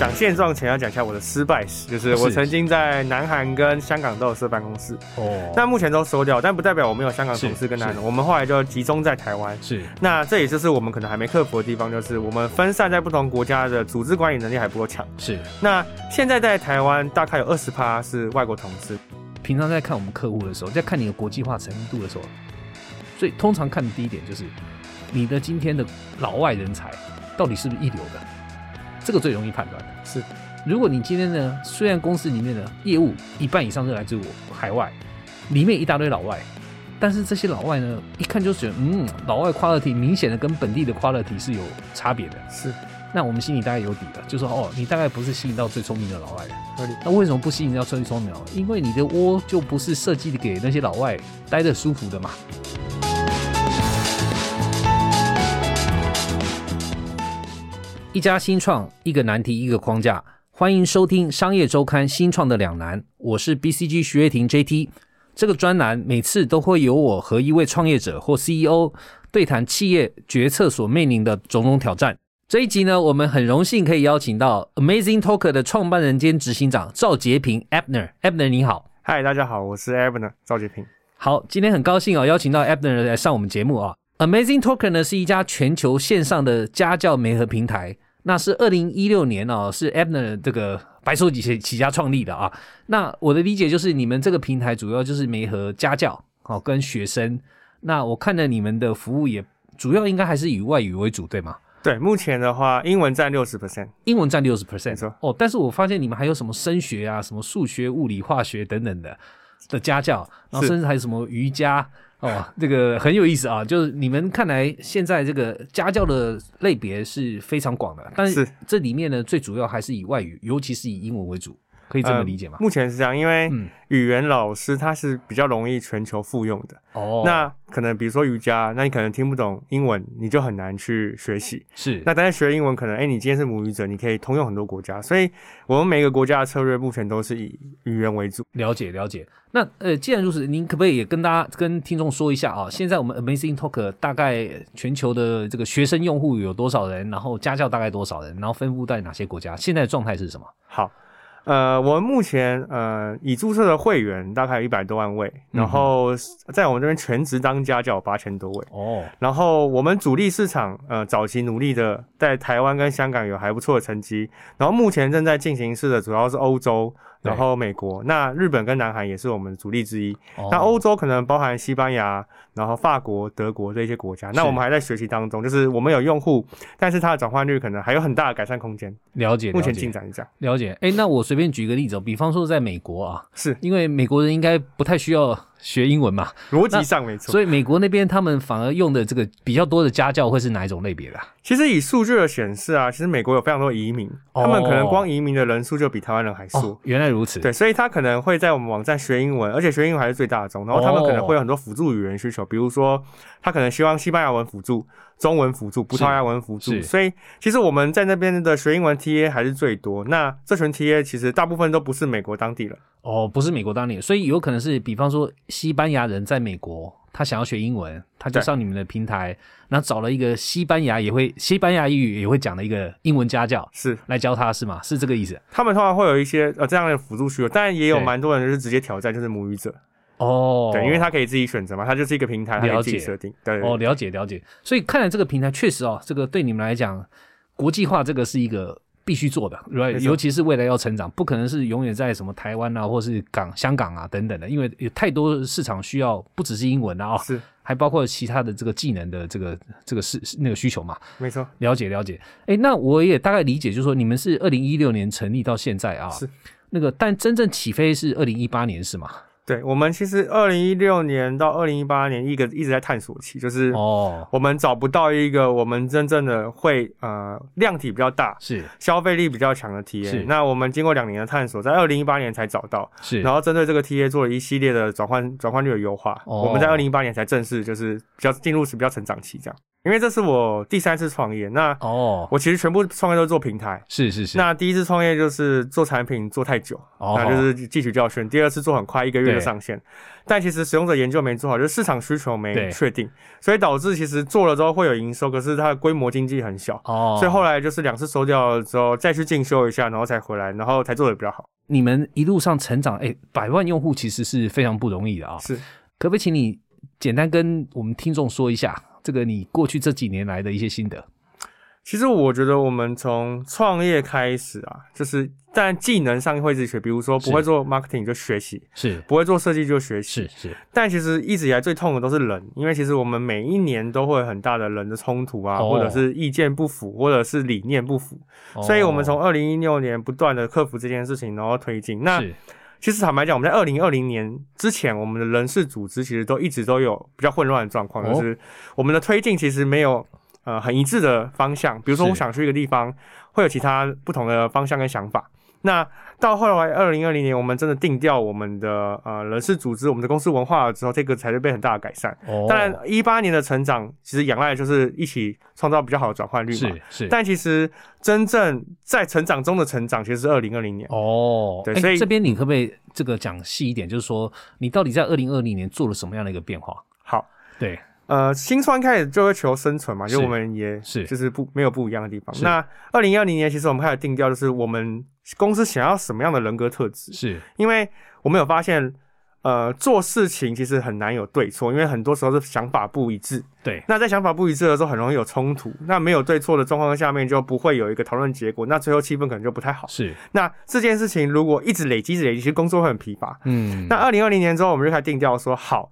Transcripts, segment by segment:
讲现状前要讲一下我的失败史，就是我曾经在南韩跟香港都有设办公室，哦，但目前都收掉，但不代表我没有香港同事跟南韩，我们后来就集中在台湾。是，那这也就是我们可能还没克服的地方，就是我们分散在不同国家的组织管理能力还不够强。是，那现在在台湾大概有二十趴是外国同事。平常在看我们客户的时候，在看你的国际化程度的时候，所以通常看的第一点就是你的今天的老外人才到底是不是一流的，这个最容易判断的。是，如果你今天呢，虽然公司里面的业务一半以上是来自我海外，里面一大堆老外，但是这些老外呢，一看就觉得，嗯，老外 quality 明显的跟本地的 quality 是有差别的。是。那我们心里大概有底了，就说哦，你大概不是吸引到最聪明的老外。那为什么不吸引到最聪明的？因为你的窝就不是设计给那些老外待的舒服的嘛。一家新创，一个难题，一个框架。欢迎收听商业周刊新创的两难，我是 BCG 徐月婷 JT。这个专栏每次都会由我和一位创业者或 CEO 对谈企业决策所面临的种种挑战。这一集呢，我们很荣幸可以邀请到 Amazing Talker 的创办人兼执行长赵杰平 Abner。Abner 你好，嗨，大家好，我是 Abner 赵杰平。好，今天很高兴哦，邀请到 Abner 来上我们节目啊。Amazing Talker 呢是一家全球线上的家教媒合平台，那是二零一六年哦，是 Abner 这个白手起起家创立的啊。那我的理解就是，你们这个平台主要就是媒合家教哦跟学生。那我看了你们的服务也主要应该还是以外语为主，对吗？对，目前的话，英文占六十 percent，英文占六十 percent，错哦。但是我发现你们还有什么升学啊，什么数学、物理、化学等等的的家教，然后甚至还有什么瑜伽哦，这个很有意思啊。就是你们看来现在这个家教的类别是非常广的，但是这里面呢，最主要还是以外语，尤其是以英文为主。可以这么理解吗？目前是这样，因为语言老师他是比较容易全球复用的。哦，那可能比如说瑜伽，那你可能听不懂英文，你就很难去学习。是，那但是学英文可能，哎，你今天是母语者，你可以通用很多国家。所以，我们每个国家的策略目前都是以语言为主。了解了解。那呃，既然如此，您可不可以也跟大家、跟听众说一下啊？现在我们 Amazing Talk 大概全球的这个学生用户有多少人？然后家教大概多少人？然后分布在哪些国家？现在的状态是什么？好。呃，我们目前呃已注册的会员大概有一百多万位，然后在我们这边全职当家教八千多位哦。然后我们主力市场呃早期努力的在台湾跟香港有还不错的成绩，然后目前正在进行式的主要是欧洲。然后美国，那日本跟南韩也是我们主力之一。那欧洲可能包含西班牙，然后法国、德国这些国家。那我们还在学习当中，就是我们有用户，但是它的转换率可能还有很大的改善空间。了解，目前进展是这样。了解。哎，那我随便举个例子，比方说在美国啊，是因为美国人应该不太需要。学英文嘛，逻辑上没错。所以美国那边他们反而用的这个比较多的家教会是哪一种类别的？其实以数据的显示啊，其实美国有非常多移民，他们可能光移民的人数就比台湾人还多。原来如此。对，所以他可能会在我们网站学英文，而且学英文还是最大宗。然后他们可能会有很多辅助语言需求，比如说他可能希望西班牙文辅助。中文辅助、葡萄牙文辅助，所以其实我们在那边的学英文 T A 还是最多。那这群 T A 其实大部分都不是美国当地人哦，不是美国当地人，所以有可能是，比方说西班牙人在美国，他想要学英文，他就上你们的平台，然后找了一个西班牙也会西班牙语也会讲的一个英文家教，是来教他是吗？是这个意思？他们通常会有一些呃这样的辅助需求，但也有蛮多人就是直接挑战，就是母语者。哦，对，因为他可以自己选择嘛，他就是一个平台，了解设定。对，哦，了解了解。所以看来这个平台确实哦，这个对你们来讲，国际化这个是一个必须做的，right？尤其是未来要成长，不可能是永远在什么台湾啊，或是港、香港啊等等的，因为有太多市场需要，不只是英文啊，是，还包括其他的这个技能的这个这个是那个需求嘛。没错，了解了解。哎，那我也大概理解，就是说你们是二零一六年成立到现在啊，是那个，但真正起飞是二零一八年是吗？对我们其实二零一六年到二零一八年一个一直在探索期，就是哦，我们找不到一个我们真正的会呃量体比较大，是消费力比较强的 TA。那我们经过两年的探索，在二零一八年才找到，是然后针对这个 TA 做了一系列的转换转换率的优化，我们在二零一八年才正式就是比较进入是比较成长期这样。因为这是我第三次创业，那哦，我其实全部创业都做平台，是是是。那第一次创业就是做产品做太久，那就是汲取教训。第二次做很快，一个月就上线，但其实使用者研究没做好，就是市场需求没确定，所以导致其实做了之后会有营收，可是它的规模经济很小，哦，所以后来就是两次收掉了之后再去进修一下，然后才回来，然后才做的比较好。你们一路上成长，哎，百万用户其实是非常不容易的啊。是，可不可以请你简单跟我们听众说一下？这个你过去这几年来的一些心得，其实我觉得我们从创业开始啊，就是但技能上会自己学，比如说不会做 marketing 就学习，是。不会做设计就学习，是是。但其实一直以来最痛的都是人，因为其实我们每一年都会很大的人的冲突啊，或者是意见不符，或者是理念不符，所以我们从二零一六年不断的克服这件事情，然后推进。那其实坦白讲，我们在二零二零年之前，我们的人事组织其实都一直都有比较混乱的状况，就是我们的推进其实没有呃很一致的方向。比如说，我想去一个地方，会有其他不同的方向跟想法。那到后来，二零二零年我们真的定掉我们的呃人事组织、我们的公司文化了之后，这个才是被很大的改善。当然，一八年的成长其实仰赖就是一起创造比较好的转换率嘛。是是。但其实真正在成长中的成长，其实是二零二零年。哦。对，所以这边你可不可以这个讲细一点？就是说，你到底在二零二零年做了什么样的一个变化？好，对。呃，新创开始就会求生存嘛，就我们也是就是不没有不一样的地方。那二零二零年其实我们开始定调，就是我们公司想要什么样的人格特质？是因为我们有发现，呃，做事情其实很难有对错，因为很多时候是想法不一致。对，那在想法不一致的时候，很容易有冲突。那没有对错的状况下面，就不会有一个讨论结果。那最后气氛可能就不太好。是，那这件事情如果一直累积、累积，其实工作会很疲乏。嗯，那二零二零年之后，我们就开始定调说好。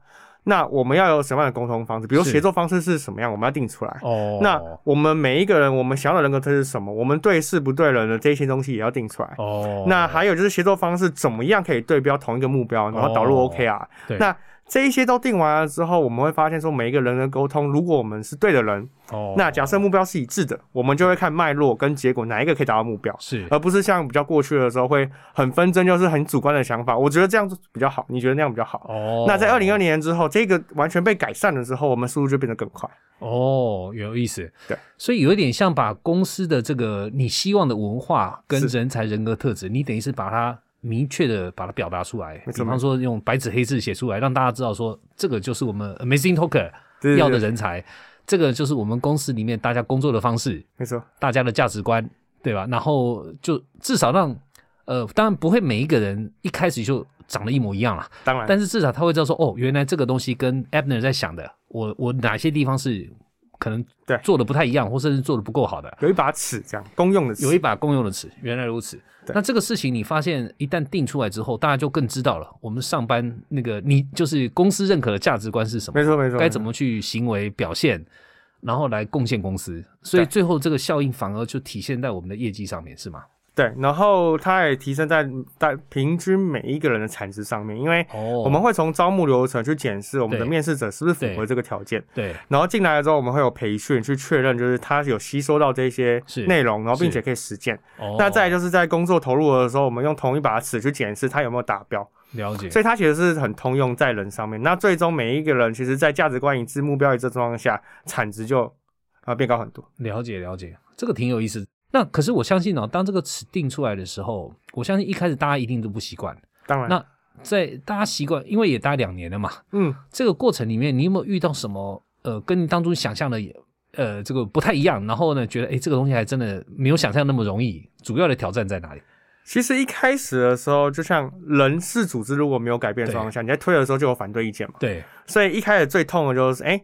那我们要有什么样的沟通方式？比如协作方式是什么样？我们要定出来。哦。那我们每一个人，我们想要的人格特质是什么？我们对事不对人的这些东西也要定出来。哦。那还有就是协作方式怎么样可以对标同一个目标，然后导入 OKR。对。那这一些都定完了之后，我们会发现说，每一个人的沟通，如果我们是对的人，哦，那假设目标是一致的，我们就会看脉络跟结果哪一个可以达到目标，是，而不是像比较过去的时候会很纷争，就是很主观的想法。我觉得这样子比较好，你觉得那样比较好？哦，那在二零二零年之后，这个完全被改善了之后，我们速度就变得更快。哦，有意思。对，所以有一点像把公司的这个你希望的文化跟人才人格特质，你等于是把它。明确的把它表达出来，比方说用白纸黑字写出来，让大家知道说这个就是我们 Amazing Talker 要的人才，这个就是我们公司里面大家工作的方式，没错，大家的价值观，对吧？然后就至少让呃，当然不会每一个人一开始就长得一模一样了，当然，但是至少他会知道说哦，原来这个东西跟 Abner 在想的，我我哪些地方是。可能对做的不太一样，或甚至做的不够好的，有一把尺这样公用的尺，有一把公用的尺，原来如此。那这个事情你发现一旦定出来之后，大家就更知道了，我们上班那个你就是公司认可的价值观是什么？没错没错，该怎么去行为表现，然后来贡献公司，所以最后这个效应反而就体现在我们的业绩上面，是吗？对，然后它也提升在在平均每一个人的产值上面，因为我们会从招募流程去检视我们的面试者是不是符合这个条件。对，然后进来了之后，我们会有培训去确认，就是他有吸收到这些内容，然后并且可以实践。那再就是在工作投入的时候，我们用同一把尺去检视他有没有达标。了解。所以它其实是很通用在人上面。那最终每一个人，其实在价值观一致、目标一致状况下，产值就啊变高很多。了解了解，这个挺有意思。那可是我相信哦，当这个词定出来的时候，我相信一开始大家一定都不习惯。当然，那在大家习惯，因为也待两年了嘛。嗯，这个过程里面，你有没有遇到什么呃，跟你当初想象的呃这个不太一样？然后呢，觉得哎，这个东西还真的没有想象那么容易。主要的挑战在哪里？其实一开始的时候，就像人事组织如果没有改变的状况下，你在推的时候就有反对意见嘛。对，所以一开始最痛的就是哎。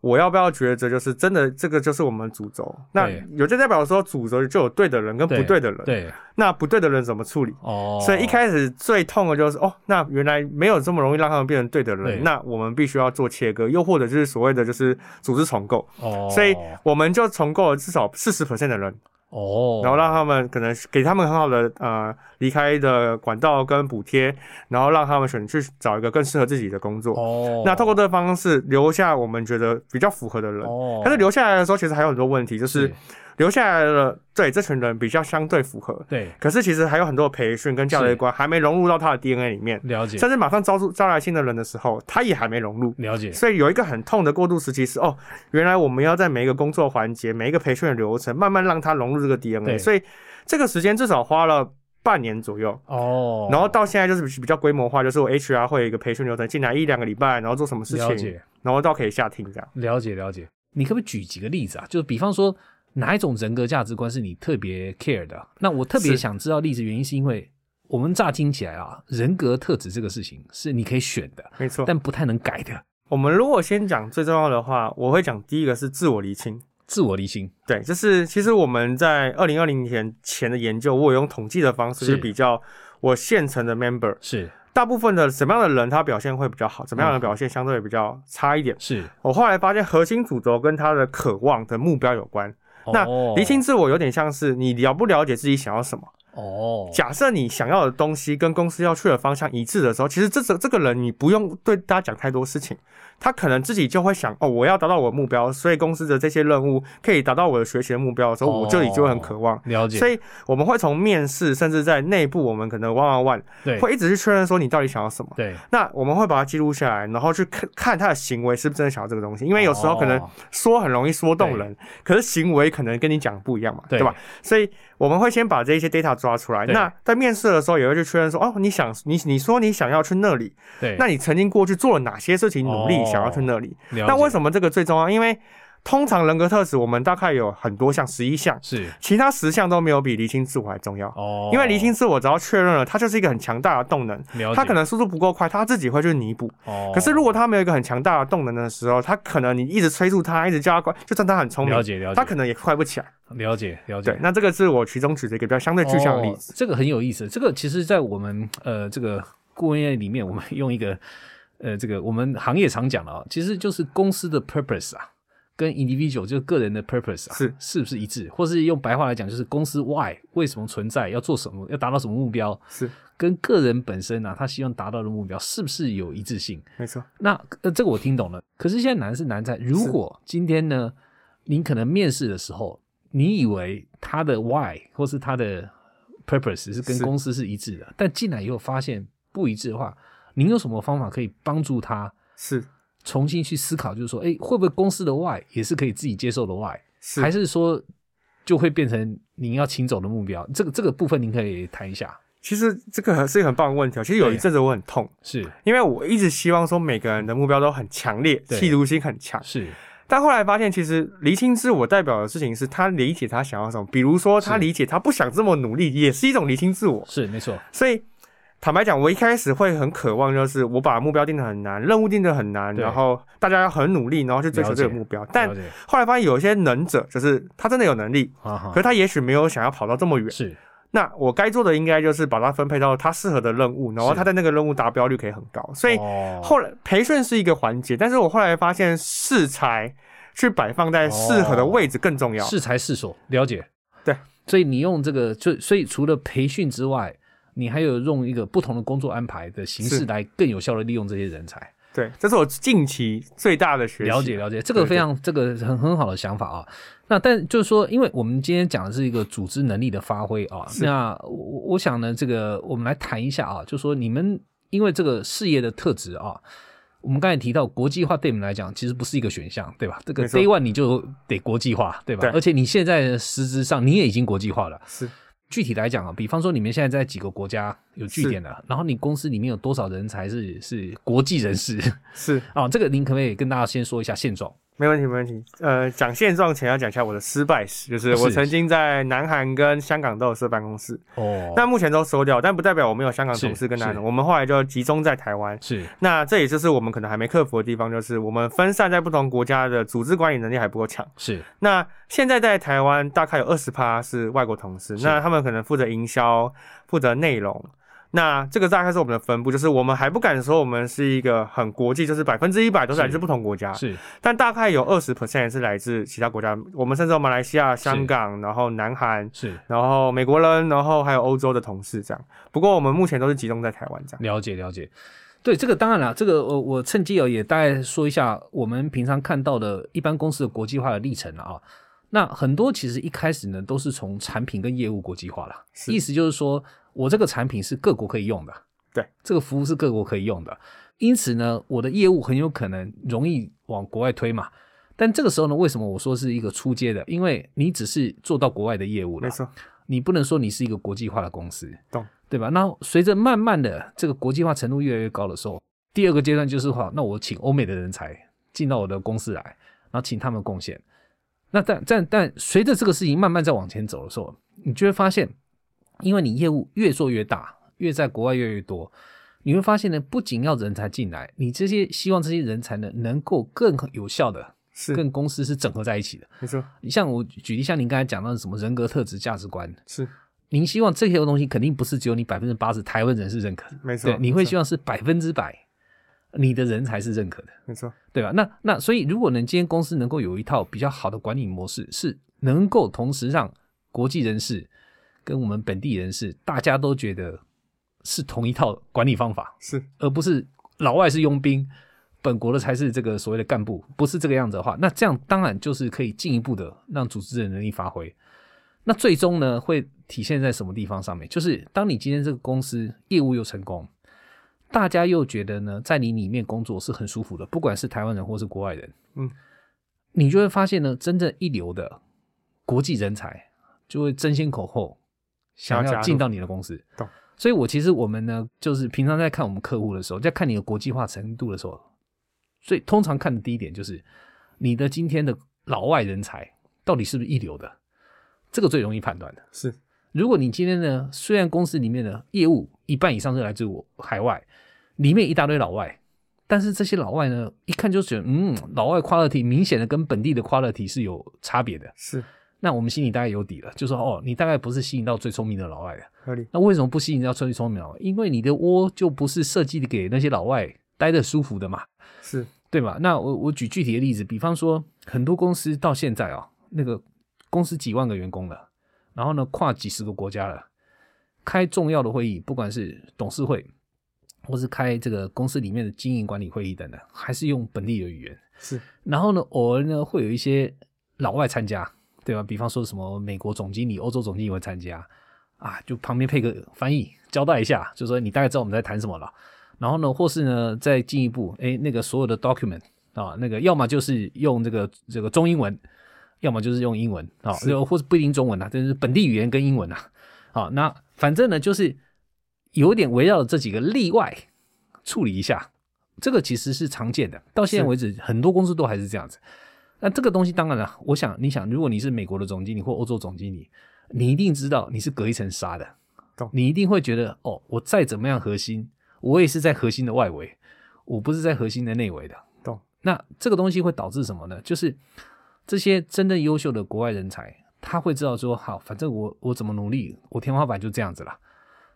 我要不要抉择就是真的？这个就是我们主轴。那有就代表说，主轴就有对的人跟不对的人。对，那不对的人怎么处理？哦，所以一开始最痛的就是哦，那原来没有这么容易让他们变成对的人。那我们必须要做切割，又或者就是所谓的就是组织重构。哦，所以我们就重构了至少四十 percent 的人。哦，然后让他们可能给他们很好的呃离开的管道跟补贴，然后让他们选去找一个更适合自己的工作。哦，那透过这个方式留下我们觉得比较符合的人。哦，但是留下来的时候其实还有很多问题，就是留下来了，对这群人比较相对符合。对，可是其实还有很多培训跟教育观还没融入到他的 DNA 里面。了解。甚至马上招出招来新的人的时候，他也还没融入。了解。所以有一个很痛的过渡时期是哦，原来我们要在每一个工作环节、每一个培训的流程，慢慢让他融入这个 DNA。所以这个时间至少花了半年左右。哦。然后到现在就是比较规模化，就是我 HR 会有一个培训流程，进来一两个礼拜，然后做什么事情，了解。然后到可以下听这样。了解了解。你可不可以举几个例子啊？就是比方说。哪一种人格价值观是你特别 care 的？那我特别想知道例子，原因是因为我们乍听起来啊，人格特质这个事情是你可以选的，没错，但不太能改的。我们如果先讲最重要的话，我会讲第一个是自我厘清。自我厘清，对，就是其实我们在二零二零年前的研究，我用统计的方式去比较我现成的 member 是大部分的什么样的人他表现会比较好，怎么样的表现相对比较差一点。是我后来发现核心主轴跟他的渴望的目标有关。那厘清自我有点像是你了不了解自己想要什么。哦，假设你想要的东西跟公司要去的方向一致的时候，其实这这这个人你不用对大家讲太多事情，他可能自己就会想哦，我要达到我的目标，所以公司的这些任务可以达到我的学习的目标的时候，我这里就会很渴望了解。所以我们会从面试，甚至在内部，我们可能 one on one，对，会一直去确认说你到底想要什么。对，那我们会把它记录下来，然后去看看他的行为是不是真的想要这个东西，因为有时候可能说很容易说动人，可是行为可能跟你讲不一样嘛，对吧？所以。我们会先把这些 data 抓出来，那在面试的时候也会去确认说，哦，你想你你说你想要去那里，对，那你曾经过去做了哪些事情努力想要去那里？那为什么这个最重要？因为通常人格特质，我们大概有很多项，十一项，是其他十项都没有比厘清自我还重要哦。因为厘清自我，只要确认了，它就是一个很强大的动能。它可能速度不够快，它自己会去弥补。哦。可是如果它没有一个很强大的动能的时候，它可能你一直催促它，一直叫它快，就算它很聪明，了解了解，它可能也快不起来。了解了解。对，那这个是我其中举的一个比较相对具象的例子。这个很有意思。这个其实，在我们呃这个顾问业里面，我们用一个呃这个我们行业常讲的啊，其实就是公司的 purpose 啊。跟 individual 就是个人的 purpose 啊，是是不是一致？或是用白话来讲，就是公司 why 为什么存在，要做什么，要达到什么目标？是跟个人本身啊，他希望达到的目标是不是有一致性？没错。那呃，这个我听懂了。可是现在难是难在，如果今天呢，您可能面试的时候，你以为他的 why 或是他的 purpose 是跟公司是一致的，但进来以后发现不一致的话，您有什么方法可以帮助他？是。重新去思考，就是说，哎，会不会公司的 Y 也是可以自己接受的 Y，还是说就会变成您要请走的目标？这个这个部分您可以谈一下。其实这个是一个很棒的问题。其实有一阵子我很痛，是因为我一直希望说每个人的目标都很强烈，企图心很强。是，但后来发现，其实厘清自我代表的事情是他理解他想要什么。比如说，他理解他不想这么努力，也是一种厘清自我。是没错。所以。坦白讲，我一开始会很渴望，就是我把目标定的很难，任务定的很难，然后大家要很努力，然后去追求这个目标。但后来发现，有一些能者，就是他真的有能力，可是他也许没有想要跑到这么远。是，那我该做的应该就是把它分配到他适合的任务，然后他在那个任务达标率可以很高。所以后来培训是一个环节，但是我后来发现适才去摆放在适合的位置更重要。适才适所，了解。对，所以你用这个，就所以除了培训之外。你还有用一个不同的工作安排的形式来更有效的利用这些人才，对，这是我近期最大的学习。了解了解，这个非常这个很很好的想法啊。那但就是说，因为我们今天讲的是一个组织能力的发挥啊，那我我想呢，这个我们来谈一下啊，就说你们因为这个事业的特质啊，我们刚才提到国际化对你们来讲其实不是一个选项，对吧？这个 day one 你就得国际化，对吧？而且你现在实质上你也已经国际化了，是。具体来讲啊，比方说你们现在在几个国家有据点的，然后你公司里面有多少人才是是国际人士？是啊，这个您可不可以跟大家先说一下现状？没问题，没问题。呃，讲现状前要讲一下我的失败史，就是我曾经在南韩跟香港都有设办公室，哦，那目前都收掉，但不代表我们有香港同事跟南韩，我们后来就集中在台湾。是，那这也就是我们可能还没克服的地方，就是我们分散在不同国家的组织管理能力还不够强。是，那现在在台湾大概有二十趴是外国同事，那他们可能负责营销，负责内容。那这个大概是我们的分布，就是我们还不敢说我们是一个很国际，就是百分之一百都是来自不同国家，是，但大概有二十 percent 是来自其他国家，我们甚至有马来西亚、香港，然后南韩，是，然后美国人，然后还有欧洲的同事这样。不过我们目前都是集中在台湾这样。了解了解，对这个当然了，这个我我趁机也大概说一下我们平常看到的一般公司的国际化的历程了啊。那很多其实一开始呢，都是从产品跟业务国际化了，意思就是说我这个产品是各国可以用的，对，这个服务是各国可以用的，因此呢，我的业务很有可能容易往国外推嘛。但这个时候呢，为什么我说是一个出街的？因为你只是做到国外的业务了，没错，你不能说你是一个国际化的公司，懂对吧？那随着慢慢的这个国际化程度越来越高的时候，第二个阶段就是话，那我请欧美的人才进到我的公司来，然后请他们贡献。那但但但随着这个事情慢慢在往前走的时候，你就会发现，因为你业务越做越大，越在国外越越多，你会发现呢，不仅要人才进来，你这些希望这些人才呢能够更有效的是跟公司是整合在一起的。没错，你像我举例，像您刚才讲到的什么人格特质、价值观，是您希望这些东西肯定不是只有你百分之八十台湾人是认可的，没错对，你会希望是百分之百你的人才是认可的。没错，对吧？那那所以，如果能今天公司能够有一套比较好的管理模式，是能够同时让国际人士跟我们本地人是大家都觉得是同一套管理方法，是而不是老外是佣兵，本国的才是这个所谓的干部，不是这个样子的话，那这样当然就是可以进一步的让组织的能力发挥。那最终呢，会体现在什么地方上面？就是当你今天这个公司业务又成功。大家又觉得呢，在你里面工作是很舒服的，不管是台湾人或是国外人，嗯，你就会发现呢，真正一流的国际人才就会争先恐后想要进到你的公司。懂。所以我其实我们呢，就是平常在看我们客户的时候，在看你的国际化程度的时候，所以通常看的第一点就是你的今天的老外人才到底是不是一流的，这个最容易判断的。是。如果你今天呢，虽然公司里面的业务一半以上是来自我海外，里面一大堆老外，但是这些老外呢，一看就觉得，嗯，老外 quality 明显的跟本地的 quality 是有差别的。是，那我们心里大概有底了，就说，哦，你大概不是吸引到最聪明的老外的。合理。那为什么不吸引到最聪明的老外？因为你的窝就不是设计给那些老外待的舒服的嘛。是，对吧？那我我举具体的例子，比方说，很多公司到现在啊，那个公司几万个员工了。然后呢，跨几十个国家了，开重要的会议，不管是董事会，或是开这个公司里面的经营管理会议等等，还是用本地的语言。是。然后呢，偶尔呢会有一些老外参加，对吧？比方说什么美国总经理、欧洲总经理会参加，啊，就旁边配个翻译，交代一下，就说你大概知道我们在谈什么了。然后呢，或是呢再进一步，哎，那个所有的 document 啊，那个要么就是用这个这个中英文。要么就是用英文啊，或者不一定中文啊，就是本地语言跟英文啊。好，那反正呢，就是有点围绕这几个例外处理一下。这个其实是常见的，到现在为止，很多公司都还是这样子。那这个东西当然了，我想你想，如果你是美国的总经理或欧洲总经理，你一定知道你是隔一层纱的，你一定会觉得哦，我再怎么样核心，我也是在核心的外围，我不是在核心的内围的。懂？那这个东西会导致什么呢？就是。这些真正优秀的国外人才，他会知道说，好，反正我我怎么努力，我天花板就这样子了。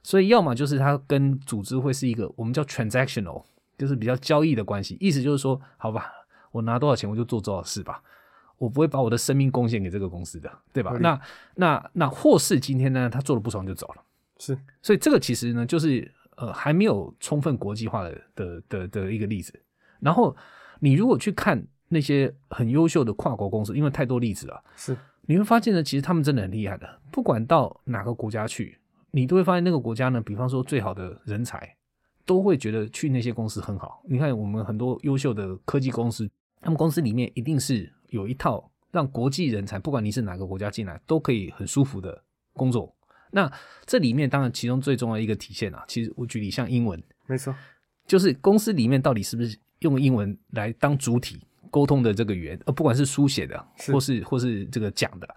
所以，要么就是他跟组织会是一个我们叫 transactional，就是比较交易的关系。意思就是说，好吧，我拿多少钱我就做多少事吧，我不会把我的生命贡献给这个公司的，对吧？那那那或是今天呢，他做的不爽就走了。是，所以这个其实呢，就是呃还没有充分国际化的的的的一个例子。然后你如果去看。那些很优秀的跨国公司，因为太多例子了，是你会发现呢，其实他们真的很厉害的。不管到哪个国家去，你都会发现那个国家呢，比方说最好的人才，都会觉得去那些公司很好。你看我们很多优秀的科技公司，他们公司里面一定是有一套让国际人才，不管你是哪个国家进来，都可以很舒服的工作。那这里面当然其中最重要的一个体现啊，其实我举例像英文，没错，就是公司里面到底是不是用英文来当主体。沟通的这个语言，呃，不管是书写的，或是或是这个讲的，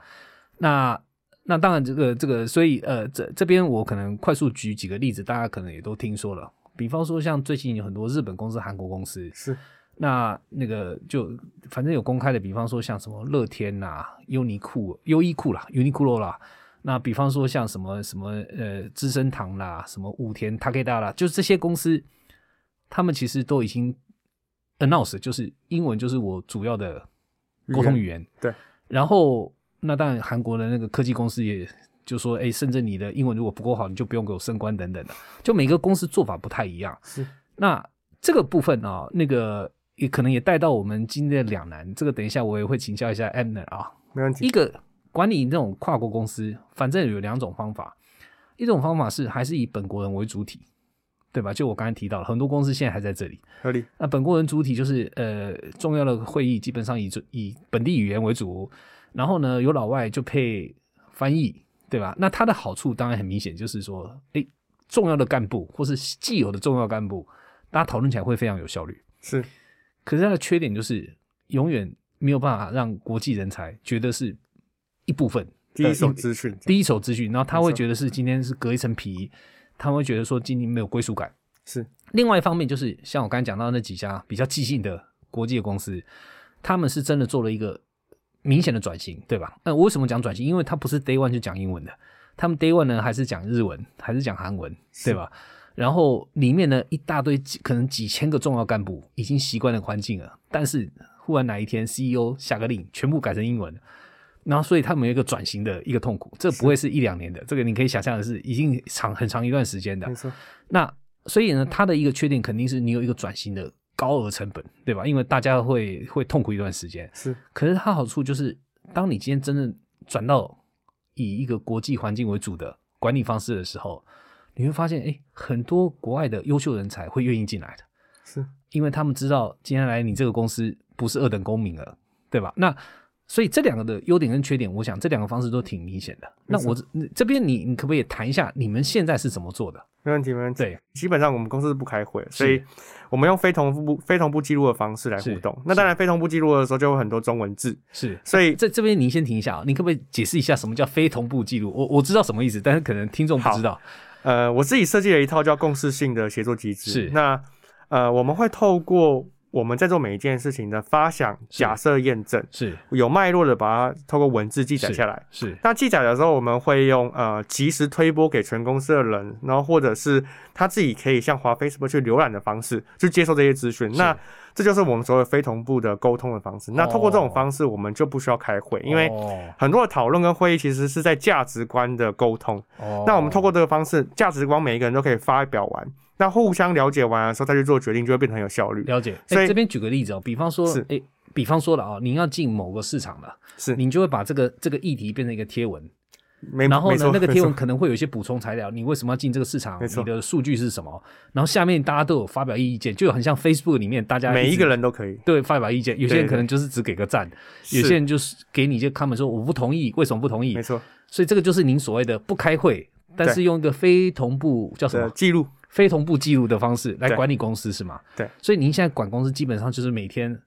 那那当然这个这个，所以呃，这这边我可能快速举几个例子，大家可能也都听说了。比方说，像最近有很多日本公司、韩国公司，是那那个就反正有公开的，比方说像什么乐天呐、优尼库、优衣库啦、Uniqlo 啦，那比方说像什么什么呃资生堂啦、什么武田 Takeda 啦，就这些公司，他们其实都已经。Announce 就是英文，就是我主要的沟通语言。对，然后那当然韩国的那个科技公司也就说，哎，甚至你的英文如果不够好，你就不用给我升官等等的。就每个公司做法不太一样。是，那这个部分啊，那个也可能也带到我们今天的两难。这个等一下我也会请教一下 Abner 啊，没问题。一个管理这种跨国公司，反正有两种方法，一种方法是还是以本国人为主体，对吧？就我刚才提到了，很多公司现在还在这里，合理。那本国人主体就是呃重要的会议基本上以以本地语言为主，然后呢有老外就配翻译，对吧？那它的好处当然很明显，就是说，哎，重要的干部或是既有的重要干部，大家讨论起来会非常有效率。是，可是它的缺点就是永远没有办法让国际人才觉得是一部分第一手资讯，第一手资讯，然后他会觉得是今天是隔一层皮，他会觉得说今天没有归属感。是，另外一方面就是像我刚才讲到那几家比较激进的国际的公司，他们是真的做了一个明显的转型，对吧？那我为什么讲转型？因为他不是 Day One 就讲英文的，他们 Day One 呢还是讲日文，还是讲韩文，对吧？然后里面呢一大堆可能几千个重要干部已经习惯了环境了，但是忽然哪一天 CEO 下个令，全部改成英文，然后所以他们有一个转型的一个痛苦，这不会是一两年的，这个你可以想象的是已经长很长一段时间的。没错。那所以呢，它的一个缺点肯定是你有一个转型的高额成本，对吧？因为大家会会痛苦一段时间。是。可是它好处就是，当你今天真正转到以一个国际环境为主的管理方式的时候。你会发现，哎，很多国外的优秀人才会愿意进来的，是因为他们知道今天来你这个公司不是二等公民了，对吧？那所以这两个的优点跟缺点，我想这两个方式都挺明显的。那我这边你你可不可以谈一下你们现在是怎么做的？没问题，没问题。对，基本上我们公司是不开会，所以我们用非同步非同步记录的方式来互动。那当然，非同步记录的时候就有很多中文字。是，所以这这边您先停一下啊，你可不可以解释一下什么叫非同步记录？我我知道什么意思，但是可能听众不知道。呃，我自己设计了一套叫共识性的协作机制。是，那呃，我们会透过我们在做每一件事情的发想、假设、验证，是有脉络的把它透过文字记载下来。是，那记载的时候，我们会用呃及时推播给全公司的人，然后或者是他自己可以像华 Facebook 去浏览的方式去接受这些资讯。那这就是我们所谓非同步的沟通的方式。那透过这种方式，我们就不需要开会，因为很多的讨论跟会议其实是在价值观的沟通。那我们透过这个方式，价值观每一个人都可以发表完，那互相了解完的时候再去做决定，就会变得很有效率。了解。所以这边举个例子哦，比方说，哎，比方说了啊，您要进某个市场了，是，您就会把这个这个议题变成一个贴文。然后呢，那个贴文可能会有一些补充材料，你为什么要进这个市场？你的数据是什么？然后下面大家都有发表意见，就很像 Facebook 里面大家每一个人都可以对发表意见。有些人可能就是只给个赞，有些人就是给你就他们说我不同意，为什么不同意？没错，所以这个就是您所谓的不开会，但是用一个非同步叫什么记录？非同步记录的方式来管理公司是吗？对，所以您现在管公司基本上就是每天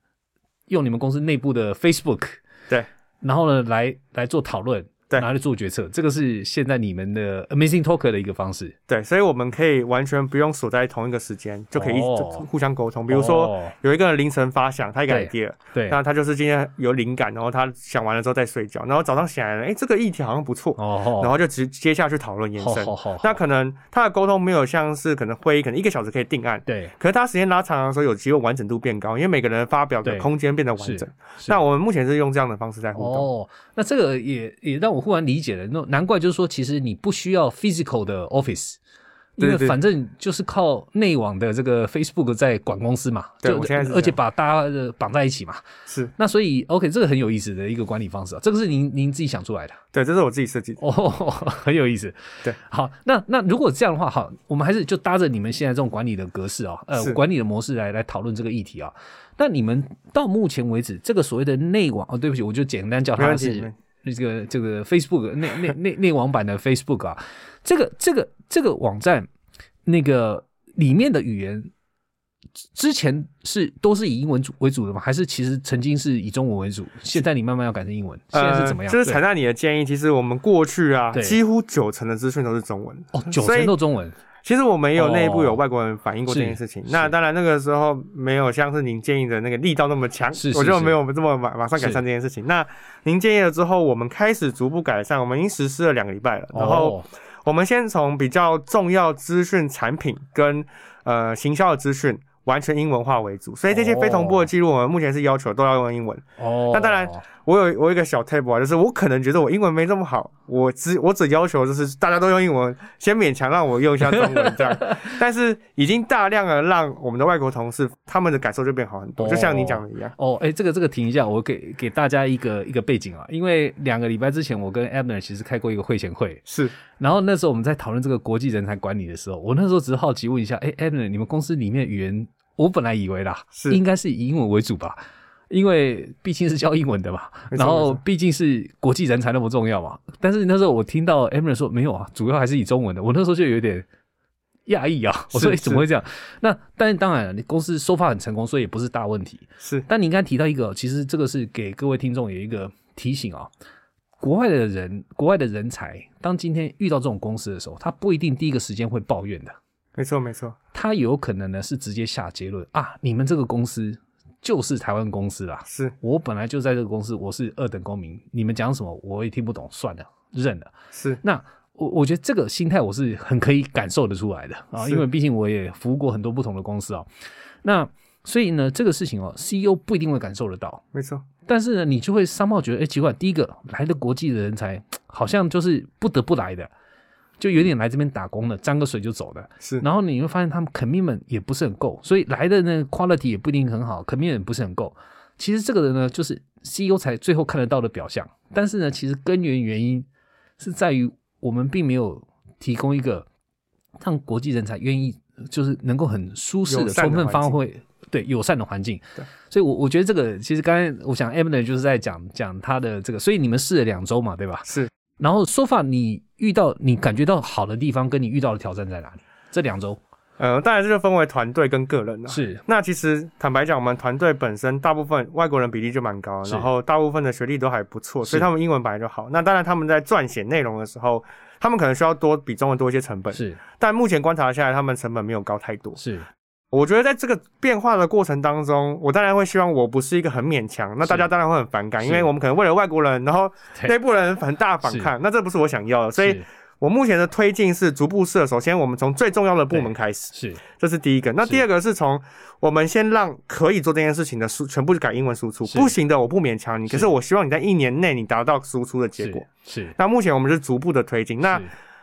用你们公司内部的 Facebook，对，然后呢来来做讨论。拿来做决策，这个是现在你们的 Amazing Talker 的一个方式。对，所以我们可以完全不用锁在同一个时间，就可以互相沟通。比如说，有一个人凌晨发想，他一个 idea，对，那他就是今天有灵感，然后他想完了之后再睡觉，然后早上醒来了，哎，这个议题好像不错，哦，然后就直接下去讨论延伸。那可能他的沟通没有像是可能会议可能一个小时可以定案，对，可是他时间拉长的时候，有机会完整度变高，因为每个人发表的空间变得完整。那我们目前是用这样的方式在互动。哦，那这个也也让我忽然理解了。那难怪，就是说，其实你不需要 physical 的 office，因为反正就是靠内网的这个 Facebook 在管公司嘛，就而且把大家绑在一起嘛。是，那所以 OK，这个很有意思的一个管理方式啊，这个是您您自己想出来的？对，这是我自己设计的。哦，很有意思。对，好，那那如果这样的话，好，我们还是就搭着你们现在这种管理的格式啊，呃，管理的模式来来讨论这个议题啊。那你们到目前为止，这个所谓的内网哦，对不起，我就简单叫它是。这个这个 Facebook 那那那内网版的 Facebook 啊，这个这个这个网站那个里面的语言之前是都是以英文主为主的吗？还是其实曾经是以中文为主？现在你慢慢要改成英文，现在是怎么样？就是采纳你的建议，其实我们过去啊，几乎九成的资讯都是中文哦，九成都中文。其实我们也有内部有外国人反映过这件事情，那当然那个时候没有像是您建议的那个力道那么强，我就没有这么马马上改善这件事情。那您建议了之后，我们开始逐步改善，我们已经实施了两个礼拜了。然后我们先从比较重要资讯产品跟呃行销的资讯完全英文化为主，所以这些非同步的记录，我们目前是要求都要用英文。哦，那当然我有我一个小 table 啊，就是我可能觉得我英文没这么好，我只我只要求就是大家都用英文，先勉强让我用一下中文这样。但是已经大量的让我们的外国同事他们的感受就变好很多，就像你讲的一样。哦，哎，这个这个停一下，我给给大家一个一个背景啊，因为两个礼拜之前我跟 Abner 其实开过一个会前会，是，然后那时候我们在讨论这个国际人才管理的时候，我那时候只是好奇问一下，哎，Abner，你们公司里面语言，我本来以为啦，是应该是以英文为主吧。因为毕竟是教英文的嘛，然后毕竟是国际人才那么重要嘛。但是那时候我听到 e e r 说没有啊，主要还是以中文的。我那时候就有点讶异啊，我说怎么会这样？那但是当然了，你公司收发很成功，所以也不是大问题。是，但你刚才提到一个，其实这个是给各位听众有一个提醒啊。国外的人，国外的人才，当今天遇到这种公司的时候，他不一定第一个时间会抱怨的。没错，没错。他有可能呢是直接下结论啊，你们这个公司。就是台湾公司啦，是我本来就在这个公司，我是二等公民，你们讲什么我也听不懂，算了，认了。是，那我我觉得这个心态我是很可以感受得出来的啊，因为毕竟我也服务过很多不同的公司啊。那所以呢，这个事情哦，CEO 不一定会感受得到，没错。但是呢，你就会商贸觉得，哎，奇怪，第一个来的国际的人才好像就是不得不来的。就有点来这边打工的，沾个水就走的，是。然后你会发现他们 commitment 也不是很够，所以来的那个 quality 也不一定很好，commitment 不是很够。其实这个人呢，就是 CEO 才最后看得到的表象，但是呢，其实根源原因是在于我们并没有提供一个让国际人才愿意，就是能够很舒适的充分发挥，对友善的环境。对，所以，我我觉得这个其实刚才我想 e m i n 就是在讲讲他的这个，所以你们试了两周嘛，对吧？是。然后说法，你遇到你感觉到好的地方，跟你遇到的挑战在哪里？这两周，呃，当然这就分为团队跟个人了。是，那其实坦白讲，我们团队本身大部分外国人比例就蛮高，然后大部分的学历都还不错，所以他们英文本来就好。那当然他们在撰写内容的时候，他们可能需要多比中文多一些成本。是，但目前观察下来，他们成本没有高太多。是。我觉得在这个变化的过程当中，我当然会希望我不是一个很勉强，那大家当然会很反感，因为我们可能为了外国人，然后内部人很大反抗，那这不是我想要的。所以，我目前的推进是逐步设。首先，我们从最重要的部门开始，是，这是第一个。那第二个是从我们先让可以做这件事情的输全部改英文输出，不行的我不勉强你，可是我希望你在一年内你达到输出的结果。是。那目前我们是逐步的推进。那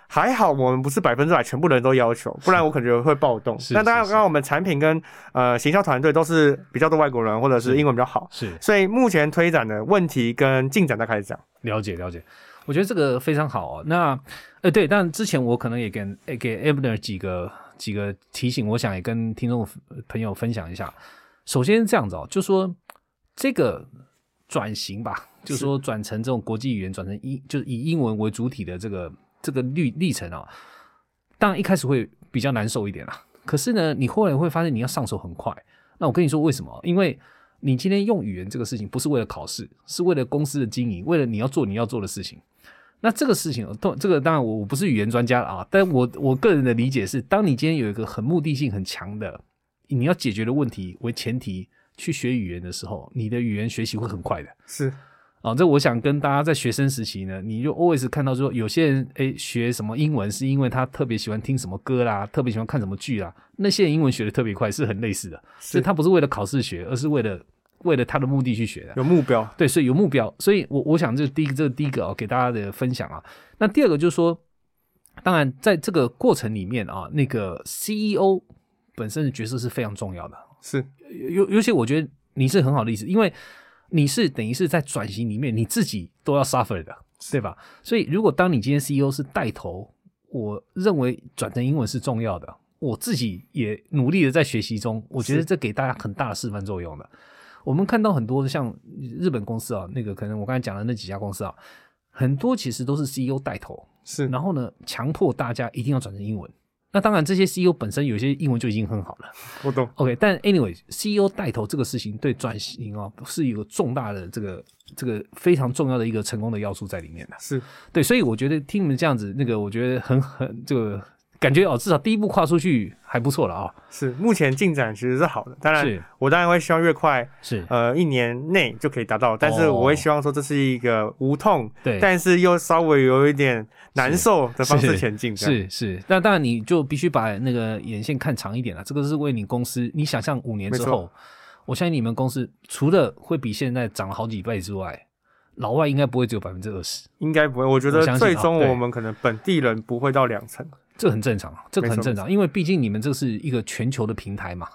还好，我们不是百分之百全部人都要求，不然我可能会暴动。那当然，刚刚我们产品跟呃行销团队都是比较多外国人，或者是英文比较好，是。所以目前推展的问题跟进展，再开始讲。了解了解，我觉得这个非常好哦。那呃对，但之前我可能也跟给 e b n e r 几个几个提醒，我想也跟听众朋友分享一下。首先这样子哦，就说这个转型吧，就是说转成这种国际语言，转成英就是以英文为主体的这个。这个历历程啊，当然一开始会比较难受一点啦。可是呢，你后来会发现你要上手很快。那我跟你说为什么？因为你今天用语言这个事情不是为了考试，是为了公司的经营，为了你要做你要做的事情。那这个事情，这个当然我我不是语言专家啊，但我我个人的理解是，当你今天有一个很目的性很强的，你要解决的问题为前提去学语言的时候，你的语言学习会很快的。是。啊，这我想跟大家在学生时期呢，你就 always 看到说，有些人诶学什么英文是因为他特别喜欢听什么歌啦，特别喜欢看什么剧啦，那些人英文学的特别快，是很类似的，所以他不是为了考试学，而是为了为了他的目的去学的，有目标，对，所以有目标，所以我我想这第一个这第一个哦，给大家的分享啊，那第二个就是说，当然在这个过程里面啊，那个 CEO 本身的角色是非常重要的，是。尤尤其我觉得你是很好的例子，因为。你是等于是在转型里面，你自己都要 suffer 的，对吧？所以如果当你今天 CEO 是带头，我认为转成英文是重要的，我自己也努力的在学习中，我觉得这给大家很大的示范作用的。我们看到很多像日本公司啊，那个可能我刚才讲的那几家公司啊，很多其实都是 CEO 带头，是，然后呢，强迫大家一定要转成英文。那当然，这些 CEO 本身有些英文就已经很好了。我懂。OK，但 Anyway，CEO 带头这个事情对转型啊，是一个重大的这个这个非常重要的一个成功的要素在里面的。是对，所以我觉得听你们这样子，那个我觉得很很这个。感觉哦，至少第一步跨出去还不错了啊。是，目前进展其实是好的。当然，我当然会希望越快，是呃一年内就可以达到。但是我会希望说这是一个无痛，对，但是又稍微有一点难受的方式前进。是是，那当然你就必须把那个眼线看长一点了。这个是为你公司，你想象五年之后，我相信你们公司除了会比现在涨了好几倍之外，老外应该不会只有百分之二十，应该不会。我觉得最终我们可能本地人不会到两成，这很正常，这个很正常，因为毕竟你们这是一个全球的平台嘛。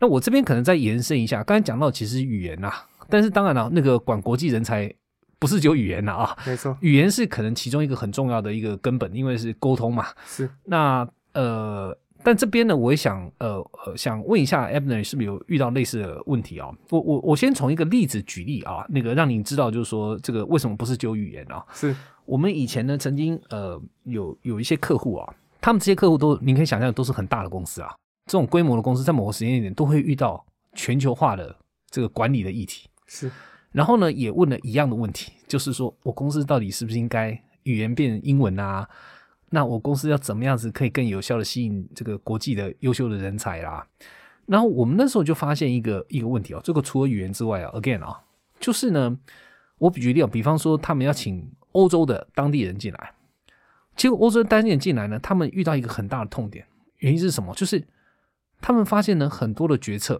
那我这边可能再延伸一下，刚才讲到其实语言呐，但是当然了，那个管国际人才不是只有语言了啊，没错，语言是可能其中一个很重要的一个根本，因为是沟通嘛。是。那呃。但这边呢，我也想呃呃，想问一下 Abner 是不是有遇到类似的问题啊？我我我先从一个例子举例啊，那个让您知道，就是说这个为什么不是只有语言啊？是我们以前呢曾经呃有有一些客户啊，他们这些客户都你可以想象都是很大的公司啊，这种规模的公司在某个时间点都会遇到全球化的这个管理的议题。是，然后呢也问了一样的问题，就是说我公司到底是不是应该语言变英文啊？那我公司要怎么样子可以更有效的吸引这个国际的优秀的人才啦？然后我们那时候就发现一个一个问题哦，这个除了语言之外啊，again 啊，就是呢，我举例啊，比方说他们要请欧洲的当地人进来，结果欧洲当地人进来呢，他们遇到一个很大的痛点，原因是什么？就是他们发现呢，很多的决策，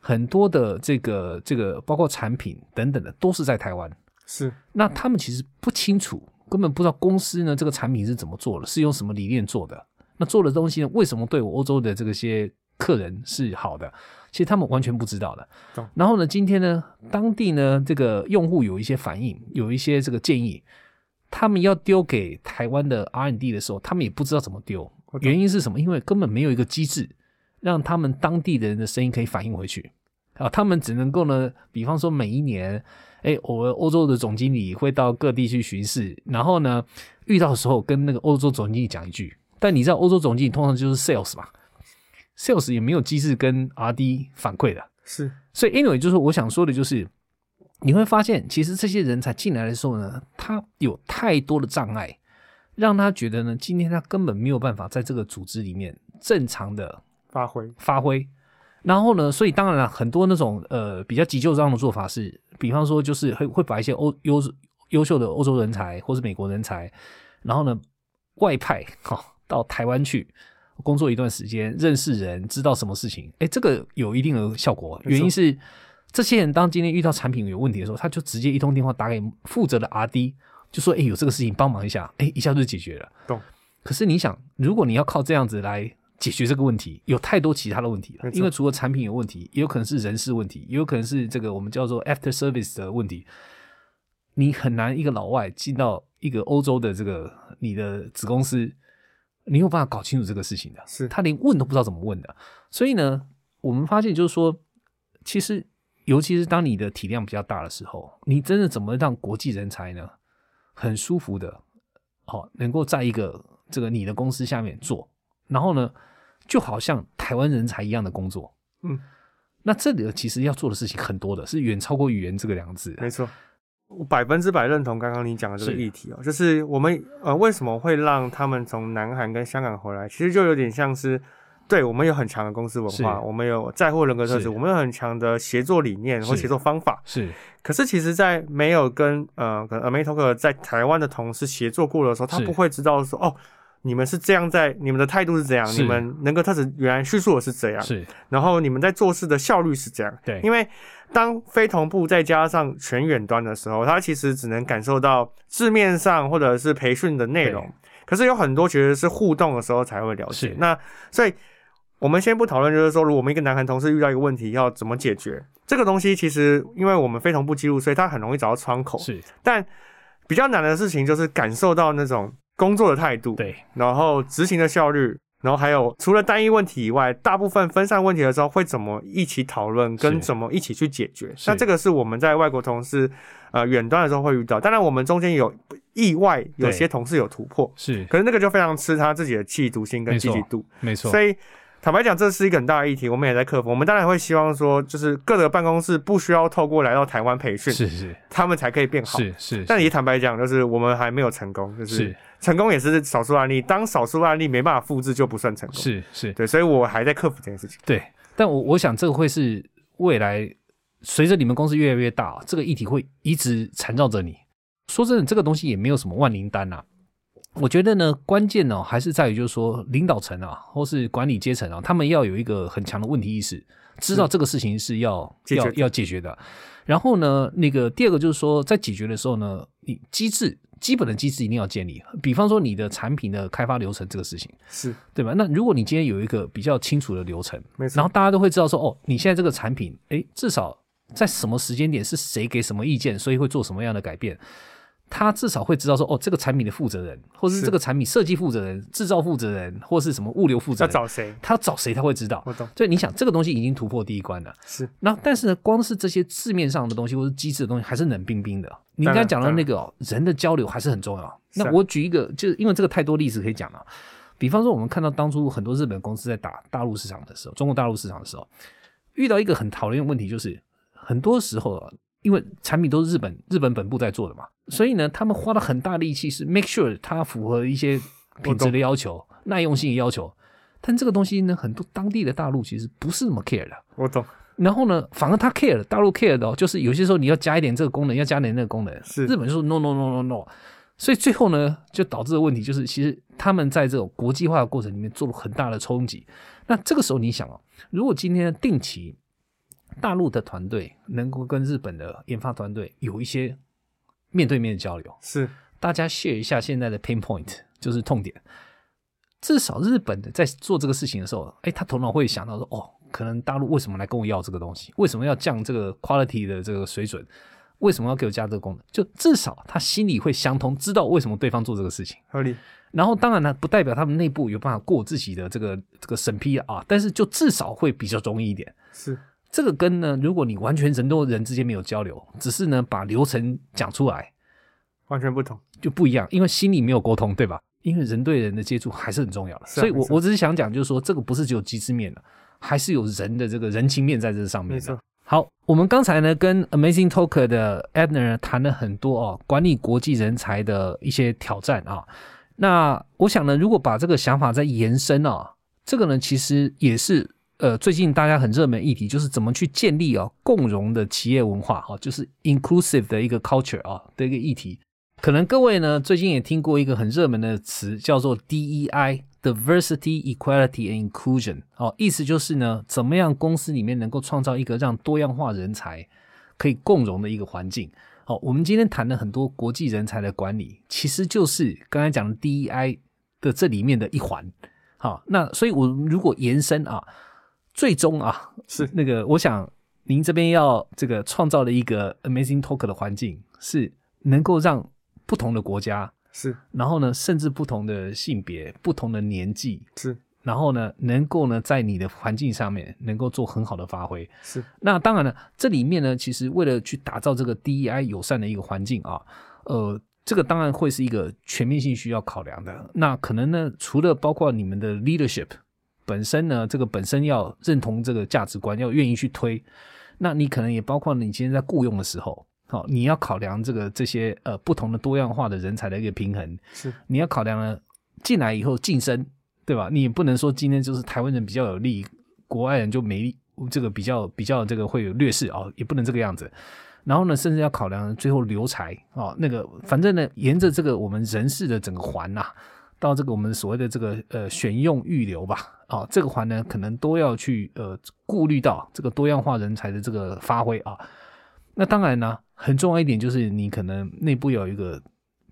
很多的这个这个包括产品等等的，都是在台湾，是那他们其实不清楚。根本不知道公司呢这个产品是怎么做的，是用什么理念做的？那做的东西呢，为什么对我欧洲的这个些客人是好的？其实他们完全不知道的。然后呢，今天呢，当地呢这个用户有一些反应，有一些这个建议，他们要丢给台湾的 R&D 的时候，他们也不知道怎么丢。原因是什么？因为根本没有一个机制让他们当地的人的声音可以反映回去啊，他们只能够呢，比方说每一年。哎，我欧洲的总经理会到各地去巡视，然后呢，遇到的时候跟那个欧洲总经理讲一句。但你知道，欧洲总经理通常就是 sales 嘛，sales 也没有机制跟 RD 反馈的。是，所以 anyway，就是我想说的，就是你会发现，其实这些人才进来的时候呢，他有太多的障碍，让他觉得呢，今天他根本没有办法在这个组织里面正常的发挥发挥。然后呢，所以当然了，很多那种呃比较急救章的做法是。比方说，就是会会把一些欧优优秀的欧洲人才或是美国人才，然后呢外派哈到台湾去工作一段时间，认识人，知道什么事情，哎，这个有一定的效果。原因是这些人当今天遇到产品有问题的时候，他就直接一通电话打给负责的 R D，就说：“哎，有这个事情帮忙一下。”哎，一下就解决了。懂。可是你想，如果你要靠这样子来。解决这个问题有太多其他的问题了，因为除了产品有问题，也有可能是人事问题，也有可能是这个我们叫做 after service 的问题。你很难一个老外进到一个欧洲的这个你的子公司，你有办法搞清楚这个事情的？是他连问都不知道怎么问的。所以呢，我们发现就是说，其实尤其是当你的体量比较大的时候，你真的怎么让国际人才呢，很舒服的，好能够在一个这个你的公司下面做。然后呢，就好像台湾人才一样的工作，嗯，那这里其实要做的事情很多的，是远超过语言这个两个字。没错，我百分之百认同刚刚你讲的这个议题哦，就是我们呃为什么会让他们从南韩跟香港回来，其实就有点像是，对我们有很强的公司文化，我们有在乎人格特质，我们有很强的协作理念或协作方法，是。可是其实，在没有跟呃跟 Amatoker 在台湾的同事协作过的时候，他不会知道说哦。你们是这样在，你们的态度是这样，你们人格特质原来叙述的是这样，是，然后你们在做事的效率是这样，对，因为当非同步再加上全远端的时候，他其实只能感受到字面上或者是培训的内容，可是有很多其实是互动的时候才会了解。那所以我们先不讨论，就是说，如果我们一个男孩同事遇到一个问题，要怎么解决这个东西，其实因为我们非同步记录，所以他很容易找到窗口，是，但比较难的事情就是感受到那种。工作的态度，对，然后执行的效率，然后还有除了单一问题以外，大部分分散问题的时候会怎么一起讨论，跟怎么一起去解决。那这个是我们在外国同事呃远端的时候会遇到。当然，我们中间有意外，有些同事有突破，是，可是那个就非常吃他自己的气度心跟积极度，没错。所以。坦白讲，这是一个很大的议题，我们也在克服。我们当然会希望说，就是各个办公室不需要透过来到台湾培训，是是，他们才可以变好。是是。但也坦白讲，就是我们还没有成功，就是成功也是少数案例。当少数案例没办法复制，就不算成功。是是，对，所以我还在克服这件事情。对，但我我想这个会是未来随着你们公司越来越大，这个议题会一直缠绕着你。说真的，这个东西也没有什么万灵丹呐。我觉得呢，关键呢还是在于，就是说领导层啊，或是管理阶层啊，他们要有一个很强的问题意识。知道这个事情是要要要解决的。然后呢，那个第二个就是说，在解决的时候呢，你机制基本的机制一定要建立。比方说你的产品的开发流程这个事情，是对吧？那如果你今天有一个比较清楚的流程，没错，然后大家都会知道说，哦，你现在这个产品，哎，至少在什么时间点是谁给什么意见，所以会做什么样的改变。他至少会知道说，哦，这个产品的负责人，或是这个产品设计负责人、制造负责人，或是什么物流负责人，要找谁？他找谁？他会知道。我懂。所以你想，这个东西已经突破第一关了。是。那但是呢，光是这些字面上的东西，或是机制的东西，还是冷冰冰的。你刚才讲到那个人的交流还是很重要。那我举一个，就是因为这个太多例子可以讲了。比方说，我们看到当初很多日本公司在打大陆市场的时候，中国大陆市场的时候，遇到一个很讨厌的问题，就是很多时候啊。因为产品都是日本日本本部在做的嘛，所以呢，他们花了很大力气是 make sure 它符合一些品质的要求、耐用性的要求。但这个东西呢，很多当地的大陆其实不是那么 care 的。我懂。然后呢，反而他 care，大陆 care 的，就是有些时候你要加一点这个功能，要加点那个功能，是日本就说 no no no no no。所以最后呢，就导致的问题就是，其实他们在这种国际化的过程里面做了很大的冲击。那这个时候你想哦，如果今天定期。大陆的团队能够跟日本的研发团队有一些面对面的交流，是大家 share 一下现在的 pain point，就是痛点。至少日本的在做这个事情的时候，哎，他头脑会想到说，哦，可能大陆为什么来跟我要这个东西？为什么要降这个 quality 的这个水准？为什么要给我加这个功能？就至少他心里会相通，知道为什么对方做这个事情合理。然后当然呢，不代表他们内部有办法过自己的这个这个审批啊，但是就至少会比较容易一点。是。这个跟呢，如果你完全人多人之间没有交流，只是呢把流程讲出来，完全不同，就不一样，因为心里没有沟通，对吧？因为人对人的接触还是很重要的。所以我我只是想讲，就是说这个不是只有机制面的，还是有人的这个人情面在这上面的。好，我们刚才呢跟 Amazing Talker 的 Edner 谈了很多哦，管理国际人才的一些挑战啊。那我想呢，如果把这个想法再延伸啊，这个呢其实也是。呃，最近大家很热门议题就是怎么去建立啊共融的企业文化哈，就是 inclusive 的一个 culture 啊的一个议题。可能各位呢最近也听过一个很热门的词叫做 DEI（Diversity, Equality and Inclusion） 哦，意思就是呢，怎么样公司里面能够创造一个让多样化人才可以共融的一个环境。好，我们今天谈了很多国际人才的管理，其实就是刚才讲的 DEI 的这里面的一环。好，那所以我如果延伸啊。最终啊，是那个，我想您这边要这个创造的一个 amazing talk 的环境，是能够让不同的国家是，然后呢，甚至不同的性别、不同的年纪是，然后呢，能够呢，在你的环境上面能够做很好的发挥是。那当然了，这里面呢，其实为了去打造这个 DEI 友善的一个环境啊，呃，这个当然会是一个全面性需要考量的。那可能呢，除了包括你们的 leadership。本身呢，这个本身要认同这个价值观，要愿意去推。那你可能也包括你今天在雇佣的时候，好，你要考量这个这些呃不同的多样化的人才的一个平衡。是，你要考量呢进来以后晋升，对吧？你也不能说今天就是台湾人比较有利，国外人就没这个比较比较这个会有劣势啊，也不能这个样子。然后呢，甚至要考量最后留才啊，那个反正呢，沿着这个我们人事的整个环呐。到这个我们所谓的这个呃选用预留吧，啊，这个环呢可能都要去呃顾虑到这个多样化人才的这个发挥啊。那当然呢，很重要一点就是你可能内部有一个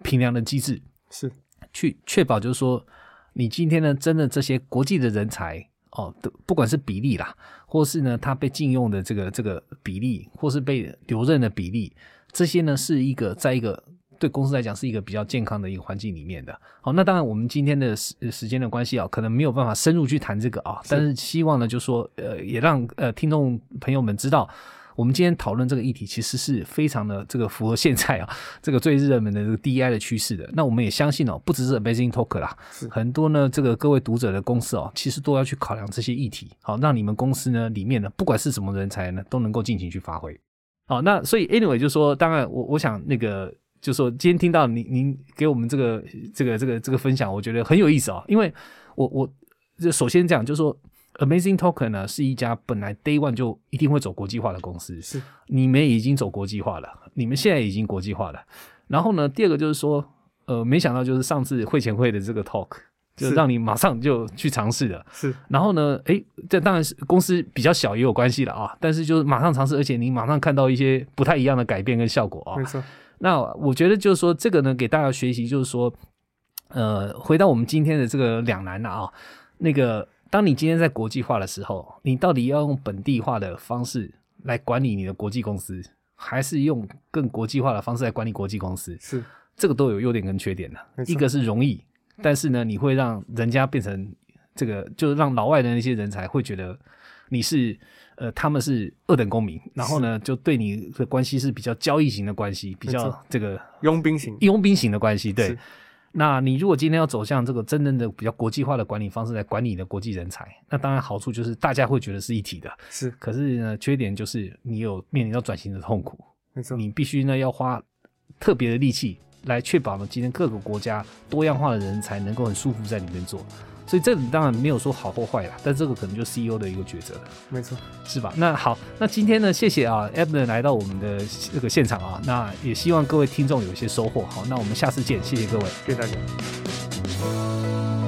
评量的机制，是去确保就是说你今天呢真的这些国际的人才哦，不管是比例啦，或是呢他被禁用的这个这个比例，或是被留任的比例，这些呢是一个在一个。对公司来讲是一个比较健康的一个环境里面的。好，那当然我们今天的时时间的关系啊，可能没有办法深入去谈这个啊。但是希望呢，就说呃，也让呃听众朋友们知道，我们今天讨论这个议题其实是非常的这个符合现在啊这个最热门的这个 DEI 的趋势的。那我们也相信哦，不只是 Amazing Talk 啦，很多呢这个各位读者的公司哦，其实都要去考量这些议题。好，让你们公司呢里面呢，不管是什么人才呢，都能够尽情去发挥。好，那所以 Anyway 就说，当然我我想那个。就说今天听到您您给我们这个这个这个这个分享，我觉得很有意思啊。因为我我就首先讲，就是说 Amazing Token 呢是一家本来 Day One 就一定会走国际化的公司，是你们已经走国际化了，你们现在已经国际化了。然后呢，第二个就是说，呃，没想到就是上次会前会的这个 Talk，就让你马上就去尝试了。是，然后呢，哎，这当然是公司比较小也有关系了啊。但是就是马上尝试，而且你马上看到一些不太一样的改变跟效果啊。没错。那我觉得就是说，这个呢，给大家学习，就是说，呃，回到我们今天的这个两难了啊。那个，当你今天在国际化的时候，你到底要用本地化的方式来管理你的国际公司，还是用更国际化的方式来管理国际公司？是，这个都有优点跟缺点的。一个是容易。但是呢，你会让人家变成这个，就是让老外的那些人才会觉得你是呃，他们是二等公民，然后呢，就对你的关系是比较交易型的关系，比较这个佣兵型、佣兵型的关系。对，那你如果今天要走向这个真正的比较国际化的管理方式来管理你的国际人才，那当然好处就是大家会觉得是一体的。是，可是呢，缺点就是你有面临到转型的痛苦。没错，你必须呢要花特别的力气。来确保呢，今天各个国家多样化的人才能够很舒服在里面做，所以这里当然没有说好或坏啦，但这个可能就 CEO 的一个抉择了，没错，是吧？那好，那今天呢，谢谢啊，Eben 来到我们的这个现场啊，那也希望各位听众有一些收获。好，那我们下次见，谢谢各位，谢谢大家。